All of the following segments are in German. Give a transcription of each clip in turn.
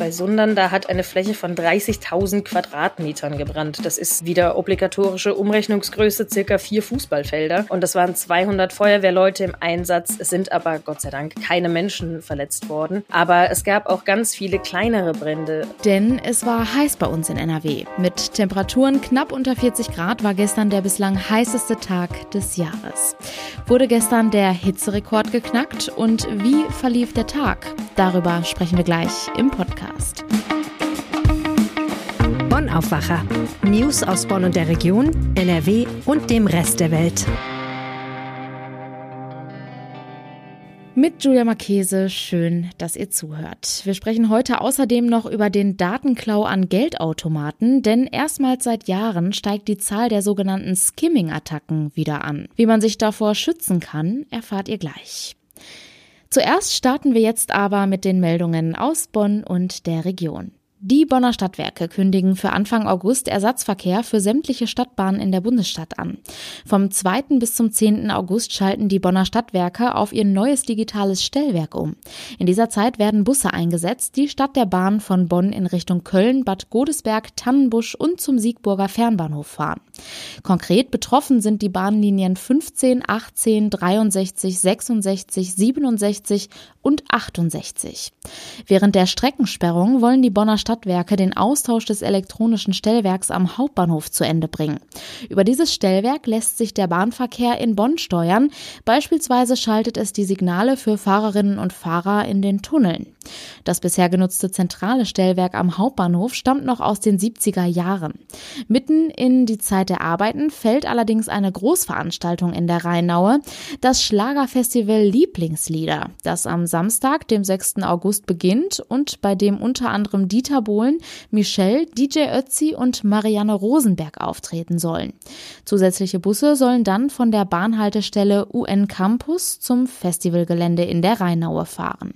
bei Sundern. Da hat eine Fläche von 30.000 Quadratmetern gebrannt. Das ist wieder obligatorische Umrechnungsgröße, circa vier Fußballfelder. Und das waren 200 Feuerwehrleute im Einsatz. Es sind aber Gott sei Dank keine Menschen verletzt worden. Aber es gab auch ganz viele kleinere Brände. Denn es war heiß bei uns in NRW. Mit Temperaturen knapp unter 40 Grad war gestern der bislang heißeste Tag des Jahres. Wurde gestern der Hitzerekord geknackt und wie verlief der Tag? Darüber sprechen wir gleich im Podcast. Bonn Aufwacher. News aus Bonn und der Region, NRW und dem Rest der Welt. Mit Julia Marchese, schön, dass ihr zuhört. Wir sprechen heute außerdem noch über den Datenklau an Geldautomaten, denn erstmals seit Jahren steigt die Zahl der sogenannten Skimming-Attacken wieder an. Wie man sich davor schützen kann, erfahrt ihr gleich. Zuerst starten wir jetzt aber mit den Meldungen aus Bonn und der Region. Die Bonner Stadtwerke kündigen für Anfang August Ersatzverkehr für sämtliche Stadtbahnen in der Bundesstadt an. Vom 2. bis zum 10. August schalten die Bonner Stadtwerke auf ihr neues digitales Stellwerk um. In dieser Zeit werden Busse eingesetzt, die statt der Bahn von Bonn in Richtung Köln, Bad Godesberg, Tannenbusch und zum Siegburger Fernbahnhof fahren. Konkret betroffen sind die Bahnlinien 15, 18, 63, 66, 67 und 68. Während der Streckensperrung wollen die Bonner Stadtwerke den Austausch des elektronischen Stellwerks am Hauptbahnhof zu Ende bringen. Über dieses Stellwerk lässt sich der Bahnverkehr in Bonn steuern. Beispielsweise schaltet es die Signale für Fahrerinnen und Fahrer in den Tunneln. Das bisher genutzte zentrale Stellwerk am Hauptbahnhof stammt noch aus den 70er Jahren. Mitten in die Zeit der Arbeiten fällt allerdings eine Großveranstaltung in der Rheinaue, das Schlagerfestival Lieblingslieder, das am Samstag, dem 6. August beginnt und bei dem unter anderem Dieter Bohlen, Michelle, DJ Ötzi und Marianne Rosenberg auftreten sollen. Zusätzliche Busse sollen dann von der Bahnhaltestelle UN Campus zum Festivalgelände in der Rheinaue fahren.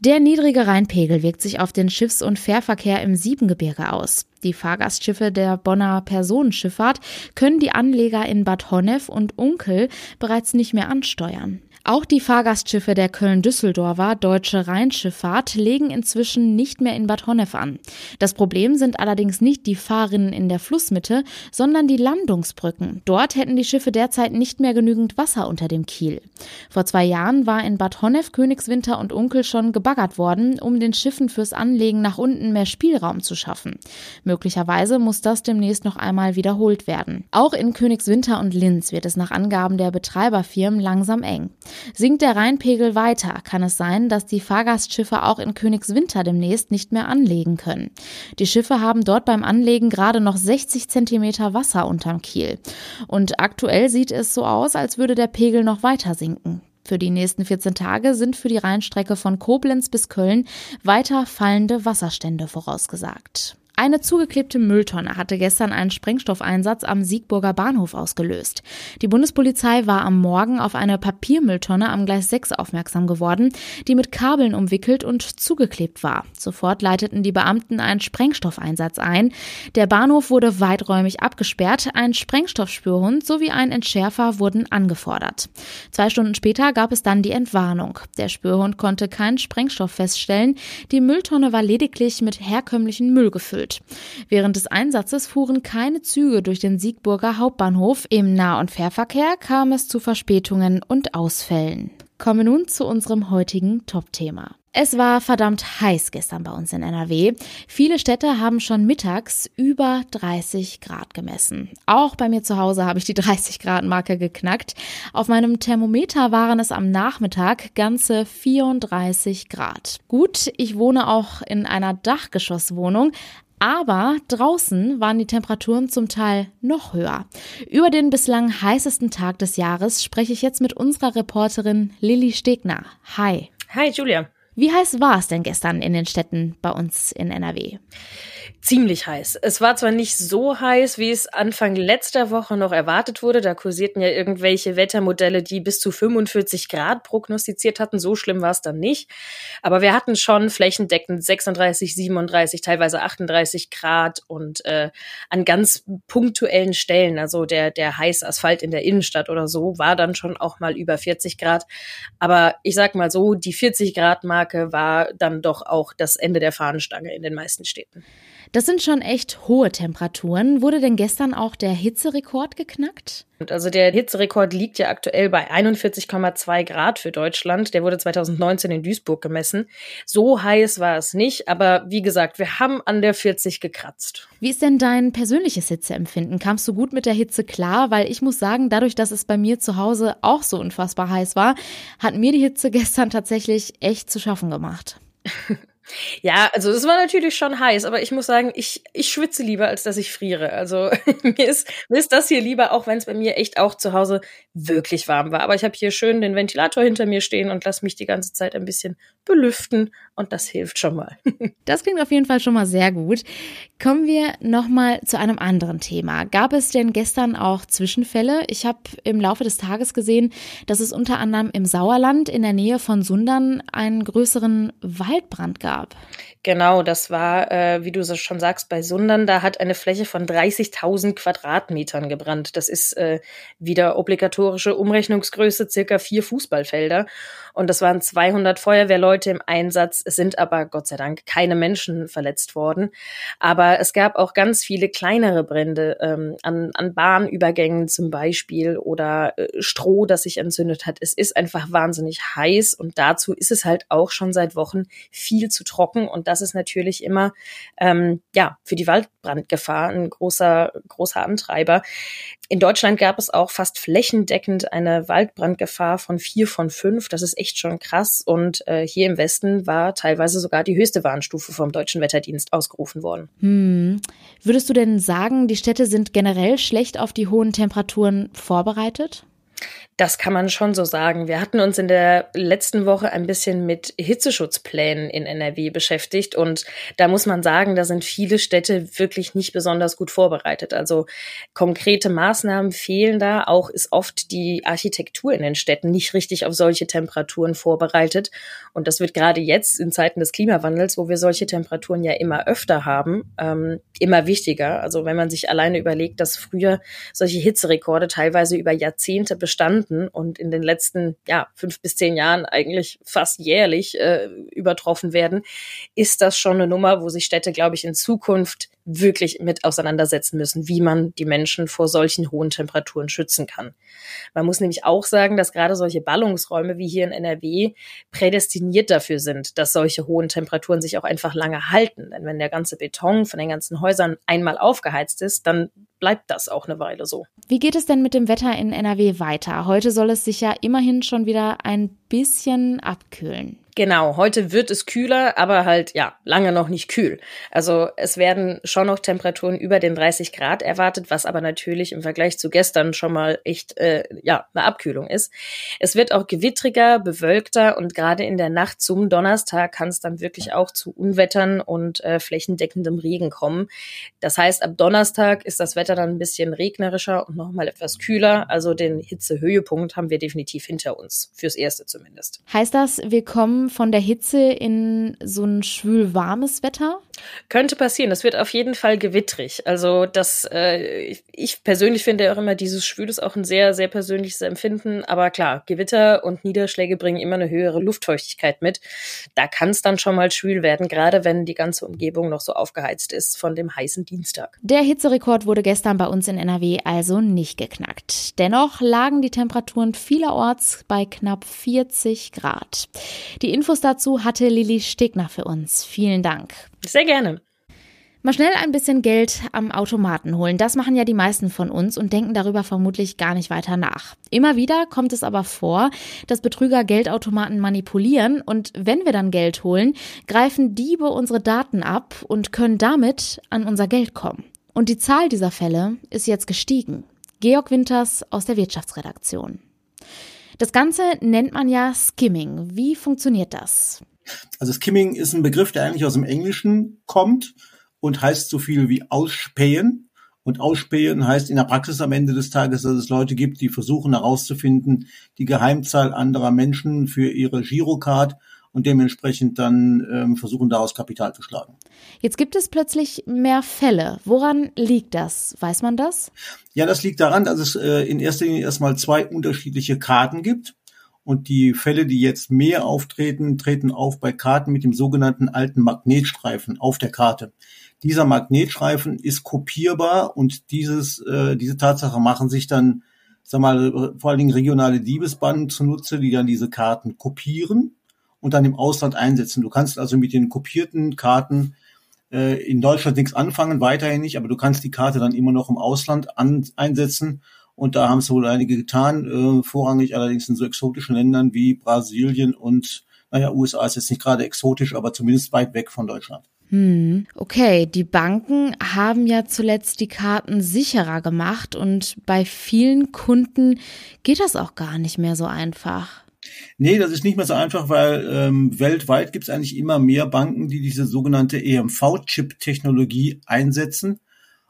Der niedrige Rheinpegel wirkt sich auf den Schiffs- und Fährverkehr im Siebengebirge aus. Die Fahrgastschiffe der Bonner Personenschifffahrt können die Anleger in Bad Honnef und Unkel bereits nicht mehr ansteuern. Auch die Fahrgastschiffe der Köln-Düsseldorfer Deutsche Rheinschifffahrt legen inzwischen nicht mehr in Bad Honnef an. Das Problem sind allerdings nicht die Fahrrinnen in der Flussmitte, sondern die Landungsbrücken. Dort hätten die Schiffe derzeit nicht mehr genügend Wasser unter dem Kiel. Vor zwei Jahren war in Bad Honnef, Königswinter und Unkel schon gebaggert worden, um den Schiffen fürs Anlegen nach unten mehr Spielraum zu schaffen. Möglicherweise muss das demnächst noch einmal wiederholt werden. Auch in Königswinter und Linz wird es nach Angaben der Betreiberfirmen langsam eng. Sinkt der Rheinpegel weiter, kann es sein, dass die Fahrgastschiffe auch in Königswinter demnächst nicht mehr anlegen können. Die Schiffe haben dort beim Anlegen gerade noch 60 Zentimeter Wasser unterm Kiel. Und aktuell sieht es so aus, als würde der Pegel noch weiter sinken. Für die nächsten 14 Tage sind für die Rheinstrecke von Koblenz bis Köln weiter fallende Wasserstände vorausgesagt. Eine zugeklebte Mülltonne hatte gestern einen Sprengstoffeinsatz am Siegburger Bahnhof ausgelöst. Die Bundespolizei war am Morgen auf eine Papiermülltonne am Gleis 6 aufmerksam geworden, die mit Kabeln umwickelt und zugeklebt war. Sofort leiteten die Beamten einen Sprengstoffeinsatz ein. Der Bahnhof wurde weiträumig abgesperrt, ein Sprengstoffspürhund sowie ein Entschärfer wurden angefordert. Zwei Stunden später gab es dann die Entwarnung. Der Spürhund konnte keinen Sprengstoff feststellen. Die Mülltonne war lediglich mit herkömmlichen Müll gefüllt erfüllt. Während des Einsatzes fuhren keine Züge durch den Siegburger Hauptbahnhof. Im Nah- und Fährverkehr kam es zu Verspätungen und Ausfällen. Kommen nun zu unserem heutigen Top-Thema. Es war verdammt heiß gestern bei uns in NRW. Viele Städte haben schon mittags über 30 Grad gemessen. Auch bei mir zu Hause habe ich die 30 Grad Marke geknackt. Auf meinem Thermometer waren es am Nachmittag ganze 34 Grad. Gut, ich wohne auch in einer Dachgeschosswohnung, aber draußen waren die Temperaturen zum Teil noch höher. Über den bislang heißesten Tag des Jahres spreche ich jetzt mit unserer Reporterin Lilly Stegner. Hi. Hi, Julia. Wie heiß war es denn gestern in den Städten bei uns in NRW? Ziemlich heiß. Es war zwar nicht so heiß, wie es Anfang letzter Woche noch erwartet wurde. Da kursierten ja irgendwelche Wettermodelle, die bis zu 45 Grad prognostiziert hatten. So schlimm war es dann nicht. Aber wir hatten schon flächendeckend 36, 37, teilweise 38 Grad und äh, an ganz punktuellen Stellen, also der, der heiße Asphalt in der Innenstadt oder so, war dann schon auch mal über 40 Grad. Aber ich sag mal so, die 40 Grad Marke war dann doch auch das Ende der Fahnenstange in den meisten Städten. Das sind schon echt hohe Temperaturen. Wurde denn gestern auch der Hitzerekord geknackt? Also der Hitzerekord liegt ja aktuell bei 41,2 Grad für Deutschland. Der wurde 2019 in Duisburg gemessen. So heiß war es nicht, aber wie gesagt, wir haben an der 40 gekratzt. Wie ist denn dein persönliches Hitzeempfinden? Kamst du gut mit der Hitze klar? Weil ich muss sagen, dadurch, dass es bei mir zu Hause auch so unfassbar heiß war, hat mir die Hitze gestern tatsächlich echt zu schaffen gemacht. Ja, also es war natürlich schon heiß, aber ich muss sagen, ich, ich schwitze lieber, als dass ich friere. Also mir ist, mir ist das hier lieber, auch wenn es bei mir echt auch zu Hause wirklich warm war. Aber ich habe hier schön den Ventilator hinter mir stehen und lasse mich die ganze Zeit ein bisschen belüften und das hilft schon mal. das klingt auf jeden Fall schon mal sehr gut. Kommen wir nochmal zu einem anderen Thema. Gab es denn gestern auch Zwischenfälle? Ich habe im Laufe des Tages gesehen, dass es unter anderem im Sauerland in der Nähe von Sundern einen größeren Waldbrand gab gab. Genau, das war, äh, wie du so schon sagst, bei Sundern, da hat eine Fläche von 30.000 Quadratmetern gebrannt. Das ist äh, wieder obligatorische Umrechnungsgröße, circa vier Fußballfelder. Und das waren 200 Feuerwehrleute im Einsatz. Es sind aber Gott sei Dank keine Menschen verletzt worden. Aber es gab auch ganz viele kleinere Brände ähm, an, an Bahnübergängen zum Beispiel oder äh, Stroh, das sich entzündet hat. Es ist einfach wahnsinnig heiß und dazu ist es halt auch schon seit Wochen viel zu trocken und das ist natürlich immer ähm, ja für die Waldbrandgefahr ein großer großer Antreiber. In Deutschland gab es auch fast flächendeckend eine Waldbrandgefahr von vier von fünf. Das ist echt schon krass und äh, hier im Westen war teilweise sogar die höchste Warnstufe vom deutschen Wetterdienst ausgerufen worden. Hm. Würdest du denn sagen, die Städte sind generell schlecht auf die hohen Temperaturen vorbereitet? Das kann man schon so sagen. Wir hatten uns in der letzten Woche ein bisschen mit Hitzeschutzplänen in NRW beschäftigt und da muss man sagen, da sind viele Städte wirklich nicht besonders gut vorbereitet. Also konkrete Maßnahmen fehlen da. Auch ist oft die Architektur in den Städten nicht richtig auf solche Temperaturen vorbereitet. Und das wird gerade jetzt in Zeiten des Klimawandels, wo wir solche Temperaturen ja immer öfter haben, ähm, immer wichtiger. Also wenn man sich alleine überlegt, dass früher solche Hitzerekorde teilweise über Jahrzehnte bestanden, Stunden und in den letzten ja, fünf bis zehn Jahren eigentlich fast jährlich äh, übertroffen werden, ist das schon eine Nummer, wo sich Städte, glaube ich, in Zukunft wirklich mit auseinandersetzen müssen, wie man die Menschen vor solchen hohen Temperaturen schützen kann. Man muss nämlich auch sagen, dass gerade solche Ballungsräume wie hier in NRW prädestiniert dafür sind, dass solche hohen Temperaturen sich auch einfach lange halten. Denn wenn der ganze Beton von den ganzen Häusern einmal aufgeheizt ist, dann bleibt das auch eine Weile so. Wie geht es denn mit dem Wetter in NRW weiter? Heute soll es sich ja immerhin schon wieder ein bisschen abkühlen. Genau, heute wird es kühler, aber halt ja, lange noch nicht kühl. Also es werden schon noch Temperaturen über den 30 Grad erwartet, was aber natürlich im Vergleich zu gestern schon mal echt äh, ja, eine Abkühlung ist. Es wird auch gewittriger, bewölkter und gerade in der Nacht zum Donnerstag kann es dann wirklich auch zu Unwettern und äh, flächendeckendem Regen kommen. Das heißt, ab Donnerstag ist das Wetter dann ein bisschen regnerischer und nochmal etwas kühler. Also den Hitzehöhepunkt haben wir definitiv hinter uns, fürs Erste zumindest. Heißt das, wir kommen von der Hitze in so ein schwül warmes Wetter? Könnte passieren. Das wird auf jeden Fall gewittrig. Also das, äh, ich persönlich finde auch immer, dieses Schwül ist auch ein sehr, sehr persönliches Empfinden. Aber klar, Gewitter und Niederschläge bringen immer eine höhere Luftfeuchtigkeit mit. Da kann es dann schon mal schwül werden, gerade wenn die ganze Umgebung noch so aufgeheizt ist von dem heißen Dienstag. Der Hitzerekord wurde gestern bei uns in NRW also nicht geknackt. Dennoch lagen die Temperaturen vielerorts bei knapp 40 Grad. Die Infos dazu hatte Lilly Stegner für uns. Vielen Dank. Sehr gerne. Mal schnell ein bisschen Geld am Automaten holen. Das machen ja die meisten von uns und denken darüber vermutlich gar nicht weiter nach. Immer wieder kommt es aber vor, dass Betrüger Geldautomaten manipulieren und wenn wir dann Geld holen, greifen Diebe unsere Daten ab und können damit an unser Geld kommen. Und die Zahl dieser Fälle ist jetzt gestiegen. Georg Winters aus der Wirtschaftsredaktion. Das Ganze nennt man ja Skimming. Wie funktioniert das? Also Skimming ist ein Begriff, der eigentlich aus dem Englischen kommt und heißt so viel wie ausspähen. Und ausspähen heißt in der Praxis am Ende des Tages, dass es Leute gibt, die versuchen herauszufinden, die Geheimzahl anderer Menschen für ihre Girocard und dementsprechend dann ähm, versuchen, daraus Kapital zu schlagen. Jetzt gibt es plötzlich mehr Fälle. Woran liegt das? Weiß man das? Ja, das liegt daran, dass es äh, in erster Linie erstmal zwei unterschiedliche Karten gibt. Und die Fälle, die jetzt mehr auftreten, treten auf bei Karten mit dem sogenannten alten Magnetstreifen auf der Karte. Dieser Magnetstreifen ist kopierbar und dieses, äh, diese Tatsache machen sich dann, sag mal, vor allen Dingen regionale Diebesbanden zunutze, die dann diese Karten kopieren und dann im Ausland einsetzen. Du kannst also mit den kopierten Karten äh, in Deutschland nichts anfangen, weiterhin nicht, aber du kannst die Karte dann immer noch im Ausland an, einsetzen und da haben es wohl einige getan, äh, vorrangig allerdings in so exotischen Ländern wie Brasilien und, naja, USA ist jetzt nicht gerade exotisch, aber zumindest weit weg von Deutschland. Hm, okay, die Banken haben ja zuletzt die Karten sicherer gemacht und bei vielen Kunden geht das auch gar nicht mehr so einfach. Nee, das ist nicht mehr so einfach, weil ähm, weltweit gibt es eigentlich immer mehr Banken, die diese sogenannte EMV-Chip-Technologie einsetzen.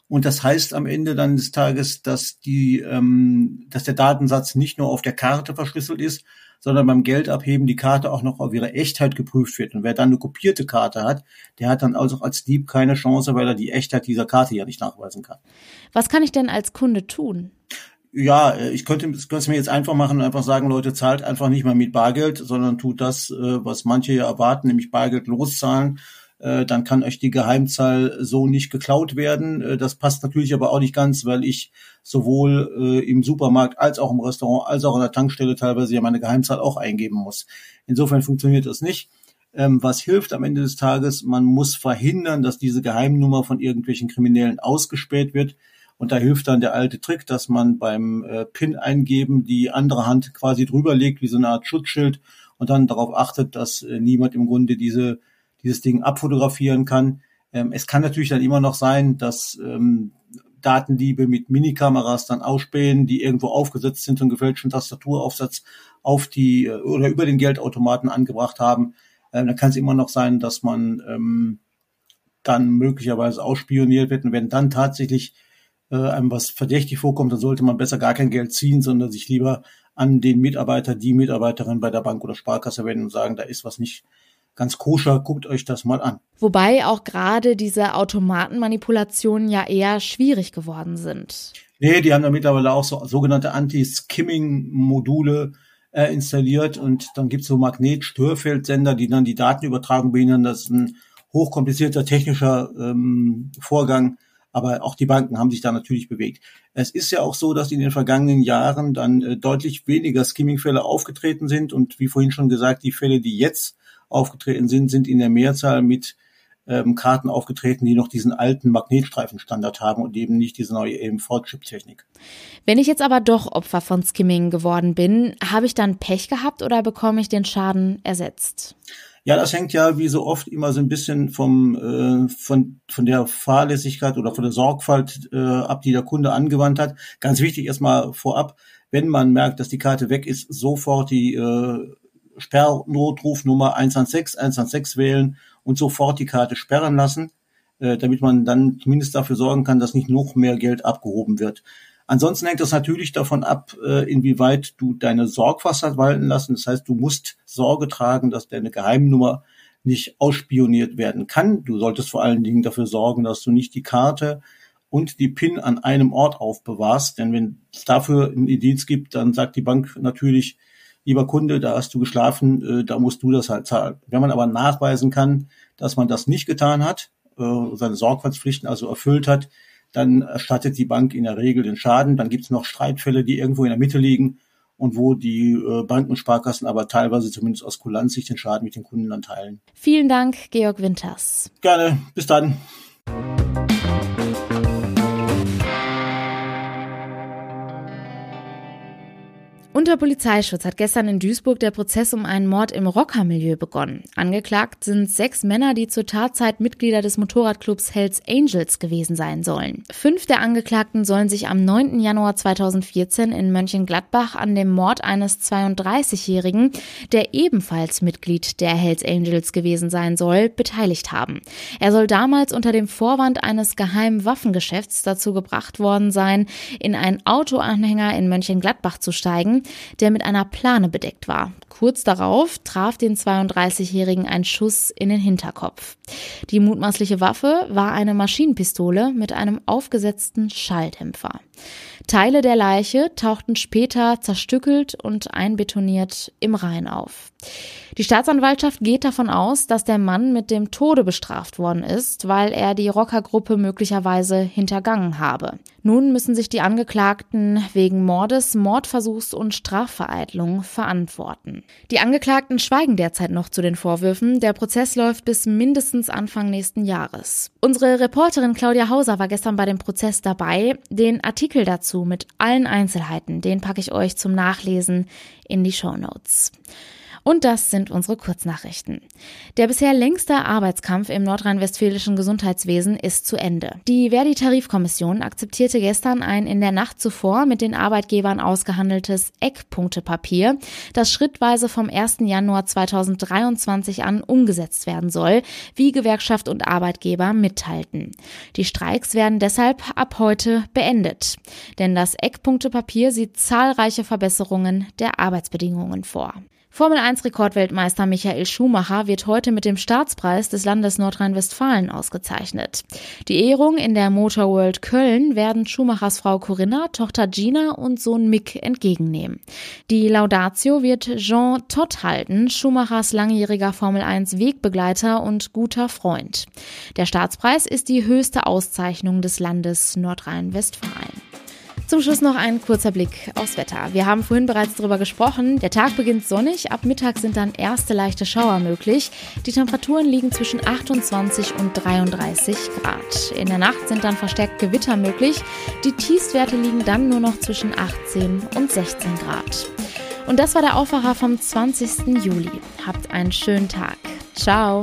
Und das heißt am Ende dann des Tages, dass die, ähm, dass der Datensatz nicht nur auf der Karte verschlüsselt ist, sondern beim Geldabheben die Karte auch noch auf ihre Echtheit geprüft wird. Und wer dann eine kopierte Karte hat, der hat dann also als Dieb keine Chance, weil er die Echtheit dieser Karte ja nicht nachweisen kann. Was kann ich denn als Kunde tun? Ja, äh, ich könnte, könnte es mir jetzt einfach machen und einfach sagen, Leute, zahlt einfach nicht mehr mit Bargeld, sondern tut das, äh, was manche ja erwarten, nämlich Bargeld loszahlen dann kann euch die Geheimzahl so nicht geklaut werden. Äh, das passt natürlich aber auch nicht ganz, weil ich sowohl äh, im Supermarkt als auch im Restaurant als auch an der Tankstelle teilweise ja meine Geheimzahl auch eingeben muss. Insofern funktioniert das nicht. Ähm, was hilft am Ende des Tages? Man muss verhindern, dass diese Geheimnummer von irgendwelchen Kriminellen ausgespäht wird. Und da hilft dann der alte Trick, dass man beim äh, PIN eingeben die andere Hand quasi drüber legt, wie so eine Art Schutzschild und dann darauf achtet, dass äh, niemand im Grunde diese dieses Ding abfotografieren kann. Ähm, es kann natürlich dann immer noch sein, dass ähm, Datendiebe mit Minikameras dann ausspähen, die irgendwo aufgesetzt sind und gefälschten Tastaturaufsatz auf die äh, oder über den Geldautomaten angebracht haben. Ähm, dann kann es immer noch sein, dass man ähm, dann möglicherweise ausspioniert wird. Und wenn dann tatsächlich äh, einem was verdächtig vorkommt, dann sollte man besser gar kein Geld ziehen, sondern sich lieber an den Mitarbeiter, die Mitarbeiterin bei der Bank oder Sparkasse wenden und sagen, da ist was nicht ganz koscher, guckt euch das mal an. Wobei auch gerade diese Automatenmanipulationen ja eher schwierig geworden sind. Nee, die haben da mittlerweile auch so sogenannte Anti-Skimming-Module äh, installiert und dann gibt's so Magnet-Störfeldsender, die dann die Datenübertragung behindern. Das ist ein hochkomplizierter technischer ähm, Vorgang, aber auch die Banken haben sich da natürlich bewegt. Es ist ja auch so, dass in den vergangenen Jahren dann äh, deutlich weniger Skimming-Fälle aufgetreten sind und wie vorhin schon gesagt, die Fälle, die jetzt aufgetreten sind, sind in der Mehrzahl mit ähm, Karten aufgetreten, die noch diesen alten Magnetstreifenstandard haben und eben nicht diese neue EMV-Chip-Technik. Wenn ich jetzt aber doch Opfer von Skimming geworden bin, habe ich dann Pech gehabt oder bekomme ich den Schaden ersetzt? Ja, das hängt ja wie so oft immer so ein bisschen vom äh, von von der Fahrlässigkeit oder von der Sorgfalt äh, ab, die der Kunde angewandt hat. Ganz wichtig erstmal vorab, wenn man merkt, dass die Karte weg ist, sofort die äh, Sperrnotrufnummer 116, 116 wählen und sofort die Karte sperren lassen, äh, damit man dann zumindest dafür sorgen kann, dass nicht noch mehr Geld abgehoben wird. Ansonsten hängt das natürlich davon ab, äh, inwieweit du deine Sorgfalt hast walten lassen. Das heißt, du musst Sorge tragen, dass deine Geheimnummer nicht ausspioniert werden kann. Du solltest vor allen Dingen dafür sorgen, dass du nicht die Karte und die PIN an einem Ort aufbewahrst. Denn wenn es dafür einen Indiz gibt, dann sagt die Bank natürlich, lieber Kunde, da hast du geschlafen, äh, da musst du das halt zahlen. Wenn man aber nachweisen kann, dass man das nicht getan hat, äh, seine Sorgfaltspflichten also erfüllt hat, dann erstattet die Bank in der Regel den Schaden. Dann gibt es noch Streitfälle, die irgendwo in der Mitte liegen und wo die äh, Banken und Sparkassen aber teilweise zumindest aus Kulanz sich den Schaden mit den Kunden dann teilen. Vielen Dank, Georg Winters. Gerne, bis dann. Unter Polizeischutz hat gestern in Duisburg der Prozess um einen Mord im Rockermilieu begonnen. Angeklagt sind sechs Männer, die zur Tatzeit Mitglieder des Motorradclubs Hells Angels gewesen sein sollen. Fünf der Angeklagten sollen sich am 9. Januar 2014 in Mönchengladbach an dem Mord eines 32-Jährigen, der ebenfalls Mitglied der Hells Angels gewesen sein soll, beteiligt haben. Er soll damals unter dem Vorwand eines geheimen Waffengeschäfts dazu gebracht worden sein, in einen Autoanhänger in Mönchengladbach zu steigen, der mit einer Plane bedeckt war. Kurz darauf traf den 32-Jährigen ein Schuss in den Hinterkopf. Die mutmaßliche Waffe war eine Maschinenpistole mit einem aufgesetzten Schalldämpfer. Teile der Leiche tauchten später zerstückelt und einbetoniert im Rhein auf. Die Staatsanwaltschaft geht davon aus, dass der Mann mit dem Tode bestraft worden ist, weil er die Rockergruppe möglicherweise hintergangen habe. Nun müssen sich die Angeklagten wegen Mordes, Mordversuchs und Strafvereitlung verantworten. Die Angeklagten schweigen derzeit noch zu den Vorwürfen. Der Prozess läuft bis mindestens Anfang nächsten Jahres. Unsere Reporterin Claudia Hauser war gestern bei dem Prozess dabei. Den Artikel dazu mit allen Einzelheiten, den packe ich euch zum Nachlesen in die Show Notes. Und das sind unsere Kurznachrichten. Der bisher längste Arbeitskampf im nordrhein-westfälischen Gesundheitswesen ist zu Ende. Die Verdi-Tarifkommission akzeptierte gestern ein in der Nacht zuvor mit den Arbeitgebern ausgehandeltes Eckpunktepapier, das schrittweise vom 1. Januar 2023 an umgesetzt werden soll, wie Gewerkschaft und Arbeitgeber mitteilten. Die Streiks werden deshalb ab heute beendet. Denn das Eckpunktepapier sieht zahlreiche Verbesserungen der Arbeitsbedingungen vor. Formel 1 Rekordweltmeister Michael Schumacher wird heute mit dem Staatspreis des Landes Nordrhein-Westfalen ausgezeichnet. Die Ehrung in der Motor World Köln werden Schumachers Frau Corinna, Tochter Gina und Sohn Mick entgegennehmen. Die Laudatio wird Jean Todt halten, Schumachers langjähriger Formel 1 Wegbegleiter und guter Freund. Der Staatspreis ist die höchste Auszeichnung des Landes Nordrhein-Westfalen. Zum Schluss noch ein kurzer Blick aufs Wetter. Wir haben vorhin bereits darüber gesprochen. Der Tag beginnt sonnig, ab Mittag sind dann erste leichte Schauer möglich. Die Temperaturen liegen zwischen 28 und 33 Grad. In der Nacht sind dann verstärkt Gewitter möglich. Die Tiefstwerte liegen dann nur noch zwischen 18 und 16 Grad. Und das war der Aufwacher vom 20. Juli. Habt einen schönen Tag. Ciao.